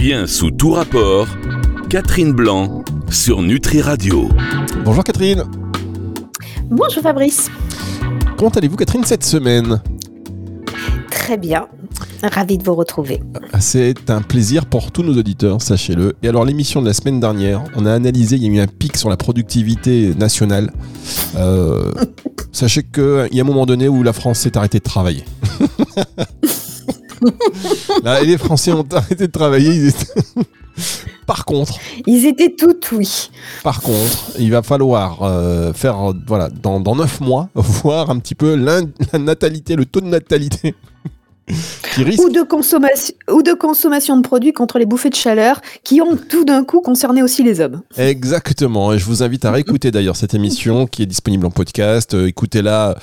Bien sous tout rapport, Catherine Blanc sur Nutri Radio. Bonjour Catherine. Bonjour Fabrice. Comment allez-vous Catherine cette semaine? Très bien. Ravi de vous retrouver. C'est un plaisir pour tous nos auditeurs, sachez-le. Et alors l'émission de la semaine dernière, on a analysé, il y a eu un pic sur la productivité nationale. Euh, sachez qu'il y a un moment donné où la France s'est arrêtée de travailler. Là, les Français ont arrêté de travailler. Par contre, ils étaient tout oui. Par contre, il va falloir euh, faire, voilà, dans, dans 9 mois, voir un petit peu la natalité, le taux de natalité ou, de consommation, ou de consommation de produits contre les bouffées de chaleur qui ont tout d'un coup concerné aussi les hommes. Exactement. Et je vous invite à réécouter d'ailleurs cette émission qui est disponible en podcast. Euh, écoutez-la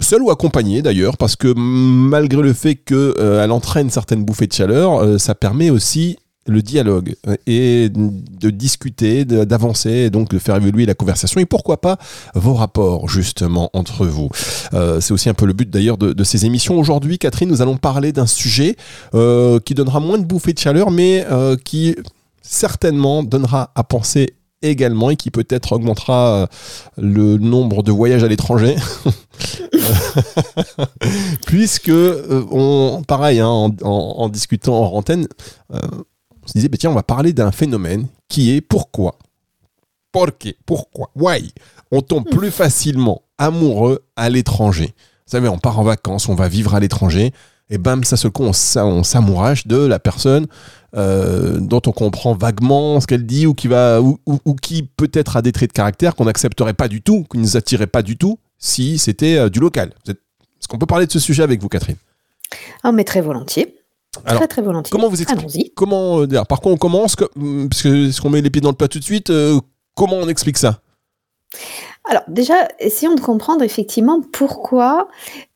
seul ou accompagné d'ailleurs, parce que malgré le fait qu'elle euh, entraîne certaines bouffées de chaleur, euh, ça permet aussi le dialogue euh, et de discuter, d'avancer, et donc de faire évoluer la conversation et pourquoi pas vos rapports justement entre vous. Euh, c'est aussi un peu le but d'ailleurs de, ces émissions. Aujourd'hui, Catherine, nous allons parler d'un sujet qui donnera moins de bouffées de chaleur, mais qui certainement donnera à penser également et qui peut-être augmentera le nombre de voyages à l'étranger. Puisque, on, pareil, hein, en, en, discutant en antenne, se disait, bah, tiens, on va parler d'un phénomène qui est pourquoi? Pourquoi Pourquoi? Why? On tombe hmm. plus facilement amoureux à l'étranger. Vous savez, on part en vacances, on va vivre à l'étranger, et bam, ça se coup, on, s'amourage de la personne euh, dont on comprend vaguement ce qu'elle dit ou qui va ou, qui peut-être a des traits de caractère qu'on n'accepterait pas du tout, qui ne nous attirerait pas du tout si c'était euh, du local. Est-ce qu'on peut parler de ce sujet avec vous, Catherine. Ah, mais très volontiers. Très très volontiers. Comment vous expliquez Comment euh, Par quoi on commence? Hmm, Parce que est-ce qu'on met les pieds dans le plat tout de suite euh, Comment on explique ça? Alors déjà, essayons de comprendre effectivement pourquoi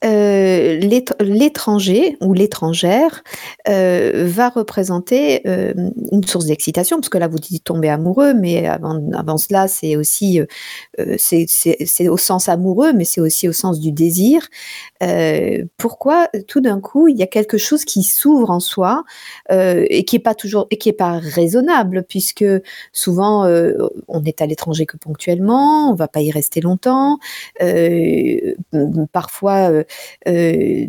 euh, l'étranger ou l'étrangère euh, va représenter euh, une source d'excitation, parce que là vous dites tomber amoureux, mais avant, avant cela c'est aussi c'est au sens amoureux, mais c'est aussi au sens du désir. pourquoi tout d'un coup il y a quelque chose qui s'ouvre en soi et qui est pas toujours et qui est pas raisonnable, puisque souvent on est à l'étranger que ponctuellement, on va pas y rester longtemps. Euh, parfois, euh, euh,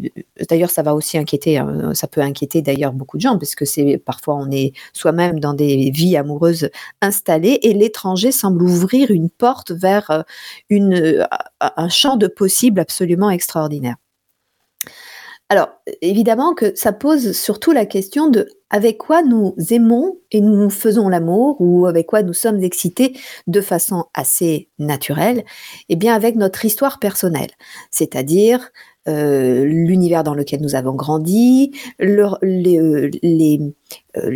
d'ailleurs, ça va aussi inquiéter, hein, ça peut inquiéter d'ailleurs beaucoup de gens, parce que c'est parfois on est soi-même dans des vies amoureuses installées et l'étranger semble ouvrir une porte vers un champ de possibles absolument extraordinaire. Alors, évidemment que ça pose surtout la question de avec quoi nous aimons et nous faisons l'amour ou avec quoi nous sommes excités de façon assez naturelle, eh bien avec notre histoire personnelle, c'est-à-dire euh, l'univers dans lequel nous avons grandi, les, euh, les, euh,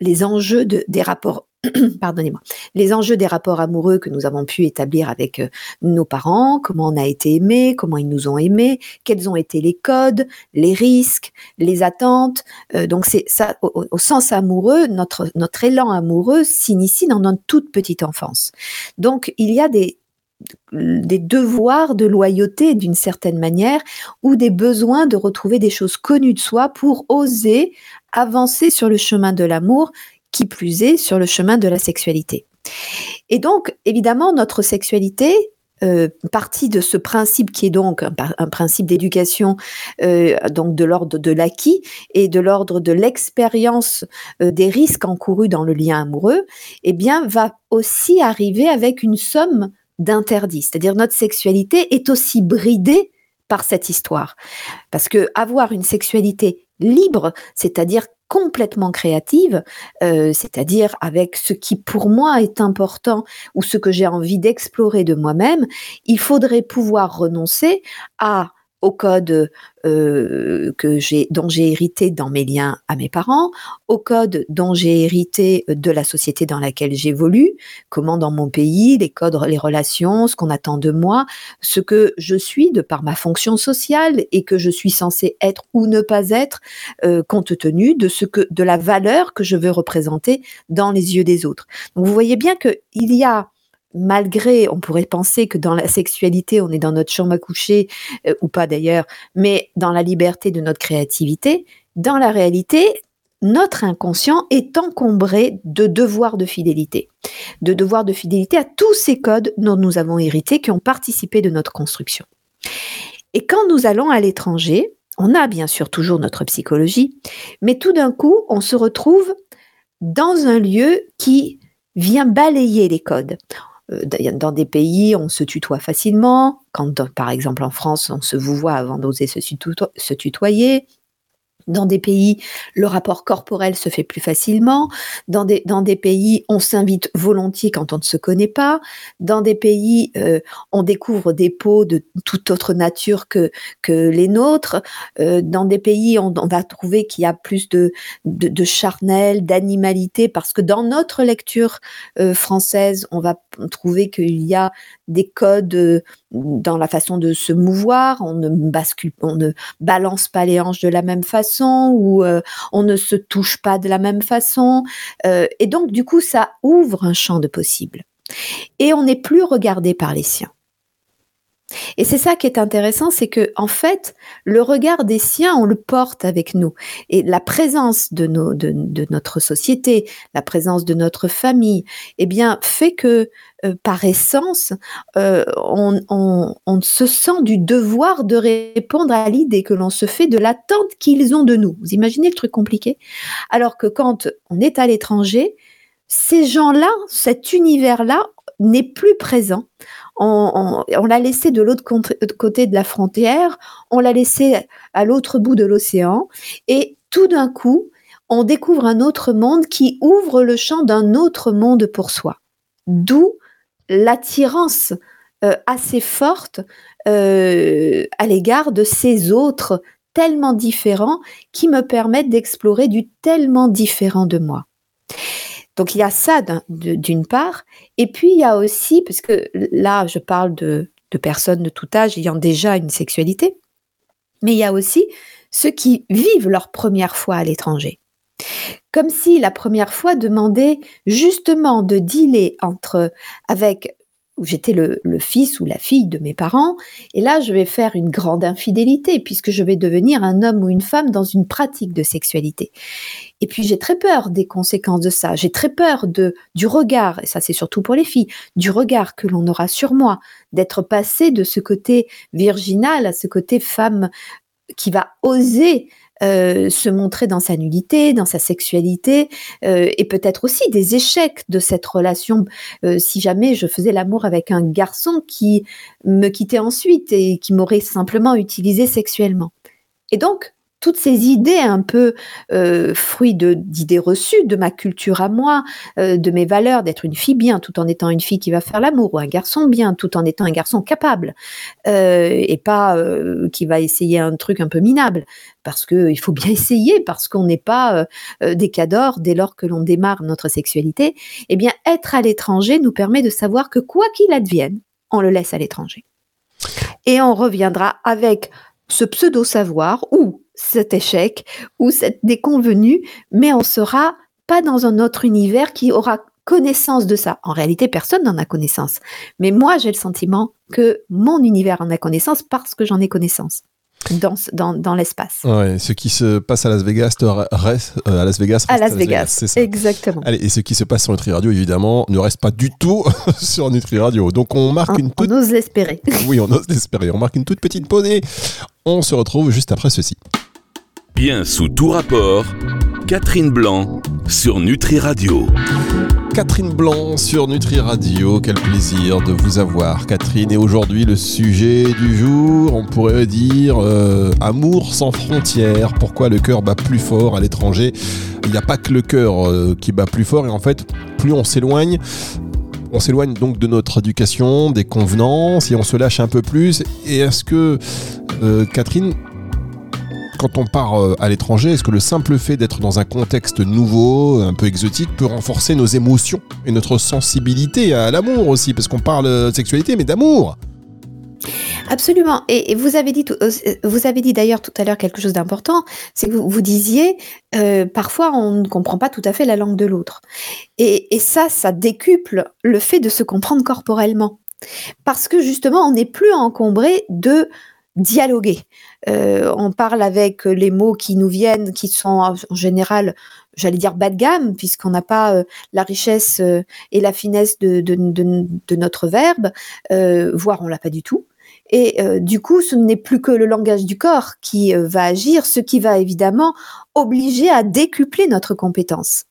les, enjeux de, des rapports pardonnez-moi, les enjeux des rapports amoureux que nous avons pu établir avec euh, nos parents, comment on a été aimé, comment ils nous ont aimés, quels ont été les codes, les risques, les attentes. Euh, donc c'est ça, au, sens amoureux, notre notre élan amoureux s'initie dans notre toute petite enfance. Donc il y a des des devoirs de loyauté d'une certaine manière ou des besoins de retrouver des choses connues de soi pour oser avancer sur le chemin de l'amour plus est sur le chemin de la sexualité. Et donc, évidemment, notre sexualité, euh, partie de ce principe qui est donc un, principe d'éducation euh, donc de l'ordre de l'acquis et de l'ordre de l'expérience euh, des risques encourus dans le lien amoureux, eh bien va aussi arriver avec une somme d'interdits. C'est-à-dire notre sexualité est aussi bridée par cette histoire. Parce que avoir une sexualité libre, c'est-à-dire complètement créative, euh, c'est-à-dire avec ce qui pour moi est important ou ce que j'ai envie d'explorer de moi-même, il faudrait pouvoir renoncer à au code euh, que j'ai, dont j'ai hérité dans mes liens à mes parents, au code dont j'ai hérité de la société dans laquelle j'évolue, comment dans mon pays, les codes, les relations, ce qu'on attend de moi, ce que je suis de par ma fonction sociale et que je suis censé être ou ne pas être, euh, compte tenu de ce que, de la valeur que je veux représenter dans les yeux des autres. Donc vous voyez bien que il y a malgré, on pourrait penser que dans la sexualité, on est dans notre chambre à coucher, euh, ou pas d'ailleurs, mais dans la liberté de notre créativité, dans la réalité, notre inconscient est encombré de devoirs de fidélité, de devoirs de fidélité à tous ces codes dont nous avons hérité, qui ont participé de notre construction. Et quand nous allons à l'étranger, on a bien sûr toujours notre psychologie, mais tout d'un coup, on se retrouve dans un lieu qui vient balayer les codes. Euh, dans des pays, on se tutoie facilement. Quand, par exemple, en France, on se vous voit avant d'oser se tutoyer. Dans des pays, le rapport corporel se fait plus facilement. Dans des, dans des pays, on s'invite volontiers quand on ne se connaît pas. Dans des pays, euh, on découvre des peaux de toute autre nature que, que les nôtres. Euh, dans des pays, on, on va trouver qu'il y a plus de, de, de charnel, d'animalité, parce que dans notre lecture euh, française, on va trouver qu'il y a des codes euh, dans la façon de se mouvoir, on ne bascule, on ne balance pas les hanches de la même façon ou euh, on ne se touche pas de la même façon. Euh, et donc, du coup, ça ouvre un champ de possibles. Et on n'est plus regardé par les siens. Et c'est ça qui est intéressant, c'est que en fait, le regard des siens, on le porte avec nous. Et la présence de, nos, de, notre société, la présence de notre famille, eh bien, fait que euh, par essence, euh, on, on, se sent du devoir de répondre à l'idée que l'on se fait de l'attente qu'ils ont de nous. Vous imaginez le truc compliqué? Alors que quand on est à l'étranger, ces gens-là, cet univers-là, n'est plus présent on, l'a laissé de l'autre côté de la frontière, on l'a laissé à l'autre bout de l'océan, et tout d'un coup, on découvre un autre monde qui ouvre le champ d'un autre monde pour soi. D'où l'attirance euh, assez forte euh, à l'égard de ces autres tellement différents qui me permettent d'explorer du tellement différent de moi. Donc il y a ça d'une part, et puis il y a aussi, parce que là je parle de, personnes de tout âge ayant déjà une sexualité, mais il y a aussi ceux qui vivent leur première fois à l'étranger. Comme si la première fois demandait justement de dealer entre avec où j'étais le, fils ou la fille de mes parents, et là je vais faire une grande infidélité puisque je vais devenir un homme ou une femme dans une pratique de sexualité. Et puis j'ai très peur des conséquences de ça, j'ai très peur de du regard, et ça c'est surtout pour les filles, du regard que l'on aura sur moi, d'être passé de ce côté virginal à ce côté femme qui va oser euh, se montrer dans sa nudité, dans sa sexualité, euh, et peut-être aussi des échecs de cette relation. Euh, si jamais je faisais l'amour avec un garçon qui me quittait ensuite et qui m'aurait simplement utilisé sexuellement. Et donc, toutes ces idées un peu euh, fruits d'idées reçues, de ma culture à moi, euh, de mes valeurs, d'être une fille bien tout en étant une fille qui va faire l'amour, ou un garçon bien tout en étant un garçon capable, euh, et pas qui va essayer un truc un peu minable, parce que il faut bien essayer, parce qu'on n'est pas des cadors dès lors que l'on démarre notre sexualité. Eh bien, être à l'étranger nous permet de savoir que quoi qu'il advienne, on le laisse à l'étranger. Et on reviendra avec ce pseudo-savoir ou cet échec ou cette déconvenue, mais on sera pas dans un autre univers qui aura connaissance de ça. En réalité, personne n'en a connaissance. Mais moi, j'ai le sentiment que mon univers en a connaissance parce que j'en ai connaissance. Dans, dans, dans l'espace. Ouais, ce qui se passe à Las Vegas reste euh, à Las Vegas. à Las Vegas, c'est ça. exactement. Allez, et ce qui se passe sur Nutri Radio, évidemment, ne reste pas du tout sur Nutri Radio. Donc on marque une toute... On ose l'espérer. oui, on ose l'espérer. On marque une toute petite pause et on se retrouve juste après ceci. Bien sous tout rapport, Catherine Blanc sur Nutri Radio. Catherine Blanc sur Nutri Radio, quel plaisir de vous avoir Catherine. Et aujourd'hui le sujet du jour, on pourrait dire euh, amour sans frontières, pourquoi le cœur bat plus fort à l'étranger? Il n'y a pas que le cœur euh, qui bat plus fort et en fait plus on s'éloigne, on s'éloigne donc de notre éducation, des convenances et on se lâche un peu plus. Et est-ce que, euh, Catherine, quand on part euh, à l'étranger, est-ce que le simple fait d'être dans un contexte nouveau, un peu exotique, peut renforcer nos émotions et notre sensibilité à l'amour aussi? Parce qu'on parle de sexualité, mais d'amour Absolument. Et, vous avez dit, euh, vous avez dit d'ailleurs tout à l'heure quelque chose d'important, c'est que vous, disiez, euh, parfois on ne comprend pas tout à fait la langue de l'autre. Et, ça, ça décuple le fait de se comprendre corporellement. Parce que justement, on n'est plus encombré de dialoguer. Euh, on parle avec les mots qui nous viennent, qui sont en général, j'allais dire bas de gamme, puisqu'on n'a pas euh, la richesse euh, et la finesse de, de, de, de notre verbe, voire on l'a pas du tout. Et du coup, ce n'est plus que le langage du corps qui va agir, ce qui va évidemment obliger à décupler notre compétence.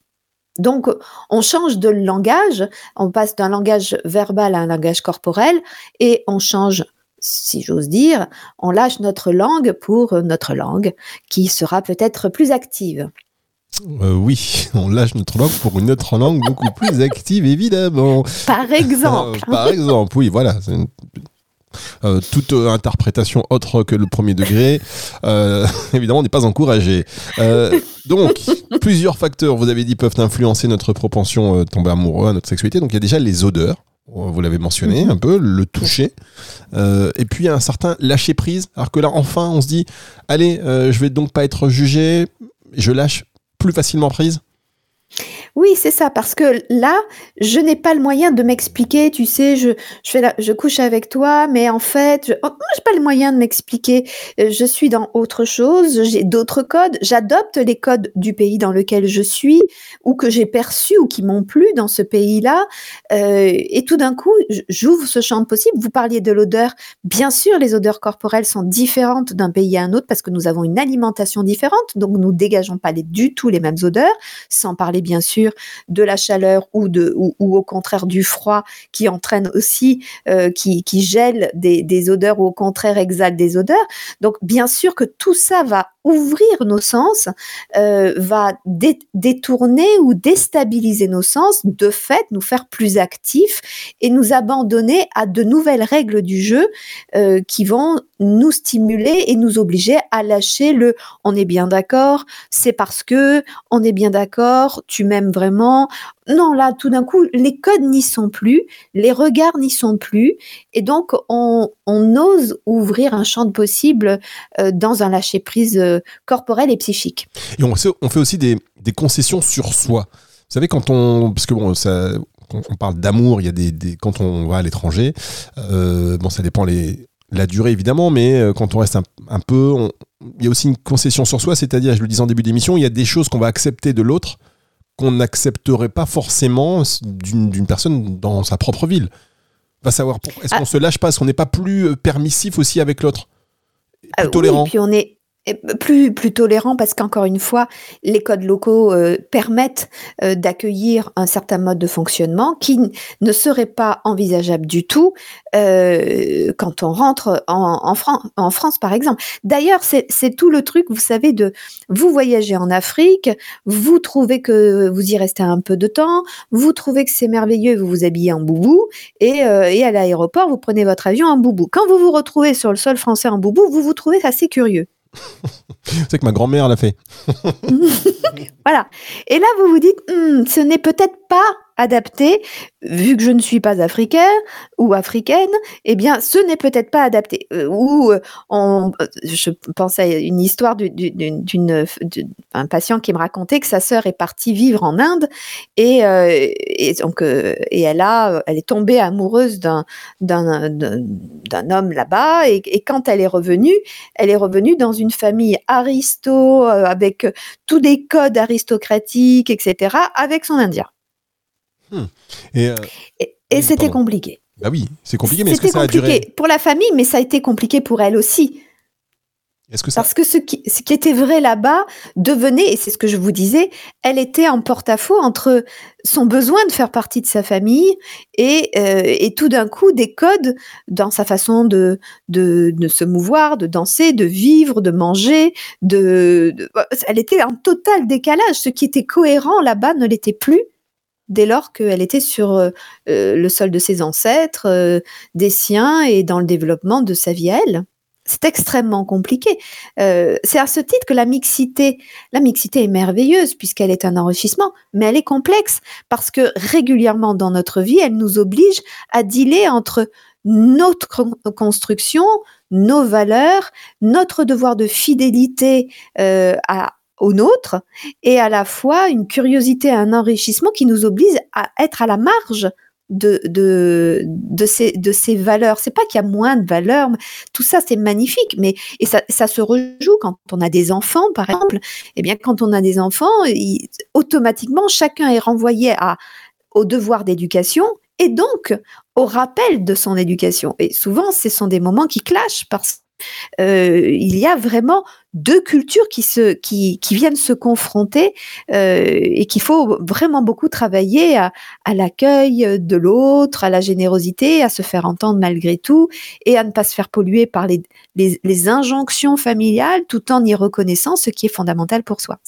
Donc, on change de langage, on passe d'un langage verbal à un langage corporel et on change si j'ose dire, on lâche notre langue pour notre langue, qui sera peut-être plus active. Euh, oui, on lâche notre langue pour une autre langue beaucoup plus active, évidemment. Par exemple. Euh, par exemple, oui, voilà. Euh, toute interprétation autre que le premier degré, évidemment, n'est pas encouragée. donc, plusieurs facteurs, vous avez dit, peuvent influencer notre propension à tomber amoureux, à notre sexualité. Donc, il y a déjà les odeurs vous l'avez mentionné un peu, le toucher, euh, et puis un certain lâcher prise. Alors que là, enfin, on se dit, allez, euh, je vais donc pas être jugé, je lâche plus facilement prise. Oui, c'est ça, parce que là, je n'ai pas le moyen de m'expliquer, tu sais, je, couche avec toi, mais en fait, je n'ai pas le moyen de m'expliquer. Euh, je suis dans autre chose, j'ai d'autres codes, j'adopte les codes du pays dans lequel je suis, ou que j'ai perçus, ou qui m'ont plu dans ce pays-là, euh, et tout d'un coup, j'ouvre ce champ de possible. Vous parliez de l'odeur. Bien sûr, les odeurs corporelles sont différentes d'un pays à un autre parce que nous avons une alimentation différente, donc nous dégageons pas du tout les mêmes odeurs, sans parler bien sûr de la chaleur ou, de, ou, au contraire du froid qui entraîne aussi, euh, qui, qui gèle des, des odeurs ou au contraire exhale des odeurs. Donc bien sûr que tout ça va ouvrir nos sens, euh, va détourner ou déstabiliser nos sens, de fait nous faire plus actifs et nous abandonner à de nouvelles règles du jeu euh, qui vont nous stimuler et nous obliger à lâcher le on est bien d'accord, c'est parce que on est bien d'accord, tu m'aimes vraiment. Non, là, tout d'un coup, les codes n'y sont plus, les regards n'y sont plus, et donc on, ose ouvrir un champ de possible euh, dans un lâcher-prise euh, corporel et psychique. Et on, fait aussi des, concessions sur soi. Vous savez, quand on. Parce que bon, ça, on parle d'amour, il y a des, quand on va à l'étranger, euh, bon, ça dépend la durée évidemment, mais quand on reste un, peu, il y a aussi une concession sur soi, c'est-à-dire, je le disais en début d'émission, il y a des choses qu'on va accepter de l'autre qu'on n'accepterait pas forcément d'une personne dans sa propre ville. Va savoir Est-ce ah. qu'on se lâche pas? Est-ce qu'on n'est pas plus euh, permissif aussi avec l'autre? Plus euh, tolérant puis on est plus, tolérant parce qu'encore une fois, les codes locaux euh, permettent euh, d'accueillir un certain mode de fonctionnement qui ne serait pas envisageable du tout euh, quand on rentre en, en, en France, par exemple. D'ailleurs, c'est tout le truc, vous savez, de vous voyagez en Afrique, vous trouvez que vous y restez un peu de temps, vous trouvez que c'est merveilleux, vous vous habillez en boubou, et, et à l'aéroport, vous prenez votre avion en boubou. Quand vous vous retrouvez sur le sol français en boubou, vous vous trouvez assez curieux. C'est que ma grand-mère l'a fait. voilà. Et là, vous vous dites, hmm, ce n'est peut-être pas adapté, vu que je ne suis pas africain ou africaine, eh bien, ce n'est peut-être pas adapté. Euh, ou euh, on, je pense à une histoire d'un patient qui me racontait que sa sœur est partie vivre en Inde et, euh, et donc et elle a, elle est tombée amoureuse d'un d'un homme là-bas et, et, quand elle est revenue, elle est revenue dans une famille aristo avec tous des codes aristocratiques, etc., avec son indien. Hmm. Euh, et, c'était compliqué. Bah oui, c'est compliqué, mais est-ce que ça a duré pour la famille, mais ça a été compliqué pour elle aussi. Que Parce que ce qui, ce qui était vrai là-bas devenait, et c'est ce que je vous disais, elle était en porte-à-faux entre son besoin de faire partie de sa famille et, euh, et tout d'un coup des codes dans sa façon de, de, de, se mouvoir, de danser, de vivre, de manger. De, de, elle était en total décalage. Ce qui était cohérent là-bas ne l'était plus dès lors qu'elle était sur euh, euh, le sol de ses ancêtres, euh, des siens et dans le développement de sa vie à elle. C'est extrêmement compliqué. c'est à ce titre que la mixité, la mixité est merveilleuse puisqu'elle est un enrichissement, mais elle est complexe parce que régulièrement dans notre vie, elle nous oblige à dealer entre notre construction, nos valeurs, notre devoir de fidélité à, au nôtre et à la fois une curiosité, un enrichissement qui nous oblige à être à la marge de, de, de, ces, de ces valeurs. C'est pas qu'il y a moins de valeurs, tout ça c'est magnifique, mais et ça, ça se rejoue quand on a des enfants, par exemple. Eh bien, quand on a des enfants, automatiquement chacun est renvoyé à, au devoir d'éducation et donc au rappel de son éducation. Et souvent, ce sont des moments qui clashent parce euh, il y a vraiment deux cultures qui, se, qui, qui viennent se confronter euh, et qu'il faut vraiment beaucoup travailler à, à l'accueil de l'autre, à la générosité, à se faire entendre malgré tout et à ne pas se faire polluer par les, les, injonctions familiales tout en y reconnaissant ce qui est fondamental pour soi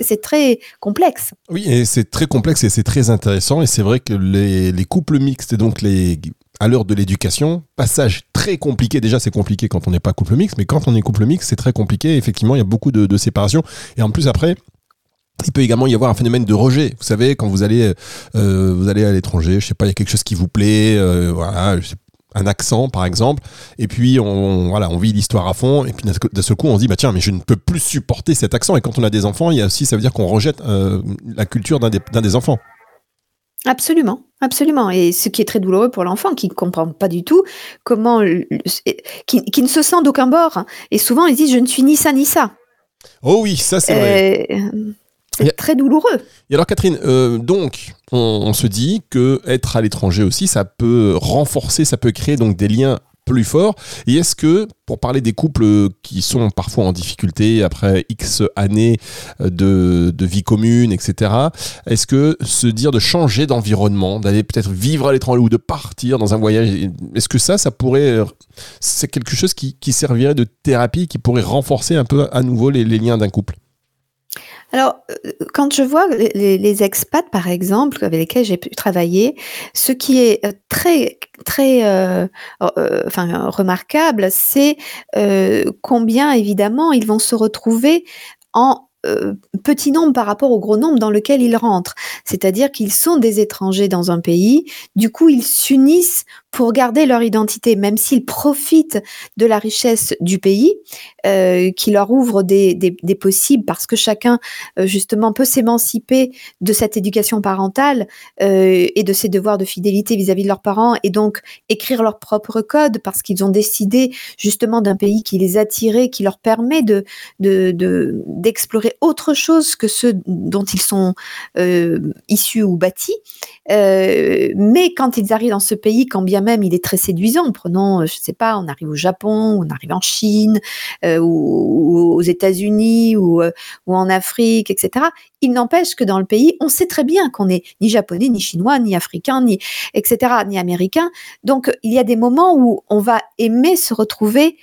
c'est très complexe. Oui, c'est très complexe et c'est très intéressant. Et c'est vrai que les, les, couples mixtes et donc les à l'heure de l'éducation, passage très compliqué. Déjà, c'est compliqué quand on n'est pas couple mixte, mais quand on est couple mixte, c'est très compliqué. Effectivement, il y a beaucoup de, de séparations. Et en plus, après, il peut également y avoir un phénomène de rejet. Vous savez, quand vous allez, euh, vous allez à l'étranger, je sais pas, il y a quelque chose qui vous plaît, euh, un accent par exemple, et puis on, voilà, on vit l'histoire à fond, et puis d'un seul coup on se dit bah tiens, mais je ne peux plus supporter cet accent. Et quand on a des enfants, il y a aussi, ça veut dire qu'on rejette euh, la culture d'un des enfants. Absolument, absolument. Et ce qui est très douloureux pour l'enfant, qui ne comprend pas du tout comment, qui, ne se sent d'aucun bord. Et souvent, il dit Je ne suis ni ça ni ça. Oh oui, ça c'est vrai. Euh, c'est très douloureux. Et alors, Catherine, euh, donc, on, se dit que être à l'étranger aussi, ça peut renforcer, ça peut créer donc des liens plus fort. Et est-ce que, pour parler des couples qui sont parfois en difficulté après X années de, vie commune, etc., est-ce que se dire de changer d'environnement, d'aller peut-être vivre à l'étranger ou de partir dans un voyage, est-ce que ça, ça pourrait, c'est quelque chose qui, servirait de thérapie, qui pourrait renforcer un peu à nouveau les liens d'un couple? Alors, euh, quand je vois les, expats, par exemple, avec lesquels j'ai pu travailler, ce qui est euh, très, très euh, enfin, remarquable, c'est combien, évidemment, ils vont se retrouver en petit nombre par rapport au gros nombre dans lequel ils rentrent. C'est-à-dire qu'ils sont des étrangers dans un pays, du coup ils s'unissent pour garder leur identité, même s'ils profitent de la richesse du pays, euh, qui leur ouvre des, des, possibles, parce que chacun, euh, justement, peut s'émanciper de cette éducation parentale euh, et de ses devoirs de fidélité vis-à-vis de leurs parents, et donc écrire leur propre code, parce qu'ils ont décidé, justement, d'un pays qui les attirait, qui leur permet de d'explorer de, autre chose que ceux dont ils sont issus ou bâtis. Mais quand ils arrivent dans ce pays, quand bien même il est très séduisant, prenons, euh, je sais pas, on arrive au Japon, on arrive en Chine, euh, ou, aux États-Unis, ou, ou en Afrique, etc. Il n'empêche que dans le pays, on sait très bien qu'on n'est ni japonais, ni chinois, ni africain, ni etc., ni américain. Donc il y a des moments où on va aimer se retrouver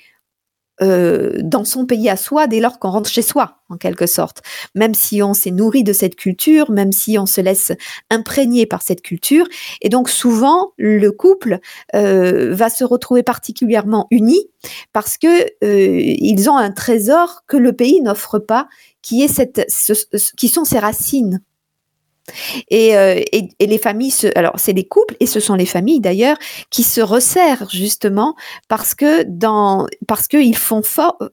euh, dans son pays à soi dès lors qu'on rentre chez soi, en quelque sorte. Même si on s'est nourri de cette culture, même si on se laisse imprégner par cette culture. Et donc souvent, le couple euh, va se retrouver particulièrement uni parce que euh, ils ont un trésor que le pays n'offre pas, qui est cette, qui sont ses racines. Euh, et, les familles, alors c'est les couples et ce sont les familles d'ailleurs qui se resserrent justement parce que dans parce qu'ils font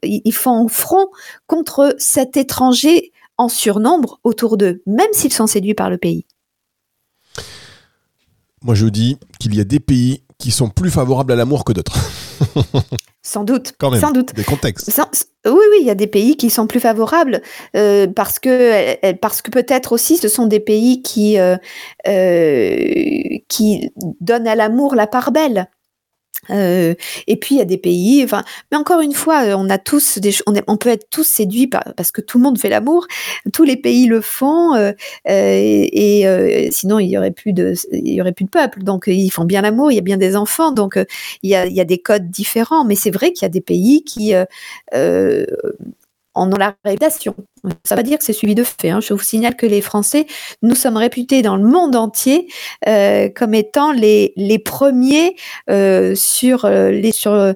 ils font front contre cet étranger en surnombre autour d'eux, même s'ils sont séduits par le pays. Moi, je dis qu'il y a des pays qui sont plus favorables à l'amour que d'autres. Sans doute. Quand même, sans doute. Des contextes. oui, oui, il y a des pays qui sont plus favorables euh, parce que parce que peut-être aussi ce sont des pays qui euh, euh, qui donnent à l'amour la part belle. Euh, et puis il y a des pays, mais encore une fois, euh, on a tous des, on, peut être tous séduits par, parce que tout le monde fait l'amour, tous les pays le font, euh, et, et sinon il y aurait plus de, il y aurait plus de peuple. Donc ils font bien l'amour, il y a bien des enfants, donc il y a, il y a des codes différents. Mais c'est vrai qu'il y a des pays qui en ont la réputation. Ça ne veut pas dire que c'est suivi de fait. Hein. Je vous signale que les Français, nous sommes réputés dans le monde entier euh, comme étant les, les premiers euh, sur euh, les sur euh,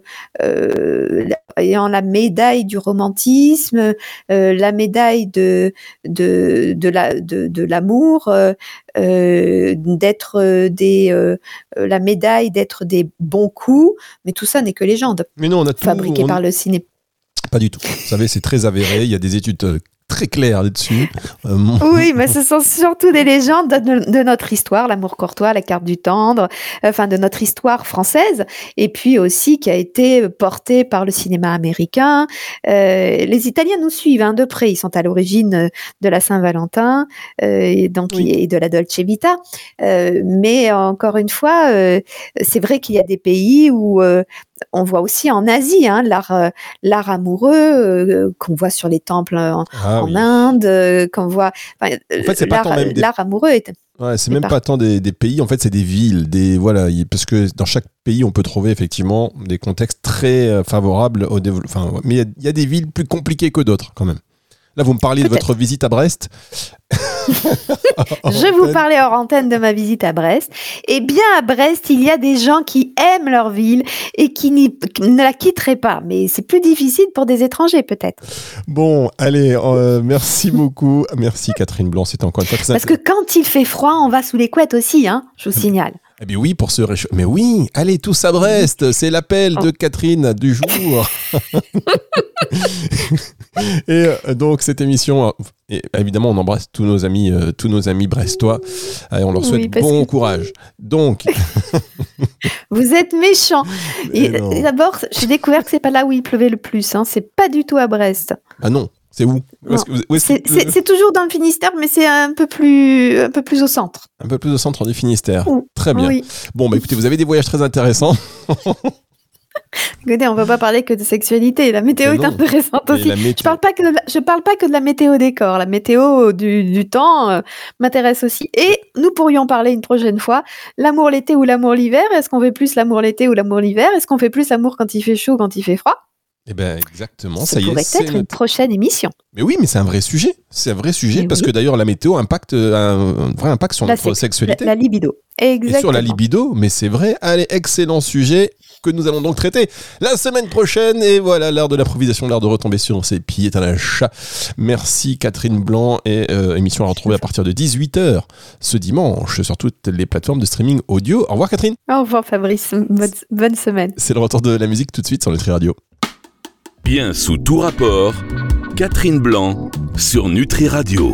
ayant la médaille du romantisme, la médaille de de de la de, de l'amour, d'être des la médaille d'être des bons coups. Mais tout ça n'est que légende. Mais non, on a tout, fabriqué par le cinéma pas du tout. Vous savez, c'est très avéré. Il y a des études euh, très clair là-dessus. Euh, oui, mais ce sont surtout des légendes de, notre histoire, l'amour courtois, la carte du tendre, enfin de notre histoire française, et puis aussi qui a été portée par le cinéma américain. Euh, les Italiens nous suivent hein, de près, ils sont à l'origine de la Saint-Valentin euh, et donc et de la Dolce Vita. mais encore une fois, c'est vrai qu'il y a des pays où on voit aussi en Asie hein, l'art euh, l'art amoureux euh, qu'on voit sur les temples en, ah Inde, euh, qu'on voit. en fait, c'est pas l'art amoureux est. Ouais, c'est même pas tant des, pays, en fait, c'est des villes, des voilà, parce que dans chaque pays, on peut trouver effectivement des contextes très favorables au développement. mais il y, a des villes plus compliquées que d'autres, quand même. Là, vous me parliez de votre visite à Brest. je vous parlais hors antenne de ma visite à Brest. Eh bien, à Brest, il y a des gens qui aiment leur ville et qui, ne la quitteraient pas. Mais c'est plus difficile pour des étrangers, peut-être. Bon, allez, euh, merci beaucoup. Merci Catherine Blanc, c'était encore une fois très Parce que quand il fait froid, on va sous les couettes aussi, hein, je vous signale. Eh bien oui, pour se réchauffer. Mais oui, allez tous à Brest, c'est l'appel de Catherine du jour. et euh, donc cette émission, euh, et évidemment, on embrasse tous nos amis, euh, tous nos amis brestois, et on leur souhaite bon courage. Donc, vous êtes méchants. D'abord, j'ai découvert que c'est pas là où il pleuvait le plus. Hein. C'est pas du tout à Brest. Ah non. C'est où, C'est toujours dans le Finistère, mais c'est un peu plus un peu plus au centre. Un peu plus au centre du Finistère. Très bien. Bon, bah écoutez, vous avez des voyages très intéressants. Écoutez, on va pas parler que de sexualité. La météo est intéressante aussi. Je parle pas que je parle pas que de la météo des corps. La météo du, temps euh, m'intéresse aussi. Et nous pourrions parler une prochaine fois l'amour l'été ou l'amour l'hiver? Est-ce qu'on fait plus l'amour l'été ou l'amour l'hiver? Est-ce qu'on fait plus l'amour quand il fait chaud ou quand il fait froid? Eh ben exactement, ça, y pourrait être une prochaine émission. Mais oui, mais c'est un vrai sujet. C'est un vrai sujet parce que d'ailleurs la météo impacte euh, un, vrai impact sur notre sexualité. La, libido. Exactement. Et sur la libido, mais c'est vrai. Allez, excellent sujet que nous allons donc traiter la semaine prochaine. Et voilà, l'art de l'improvisation, l'art de retomber sur ses pieds à un chat. Merci Catherine Blanc et euh, émission à retrouver à partir de 18h ce dimanche sur toutes les plateformes de streaming audio. Au revoir Catherine. Au revoir Fabrice. Bonne, bonne semaine. C'est le retour de la musique tout de suite sur Nutri Radio. Bien sous tout rapport, Catherine Blanc sur Nutri Radio.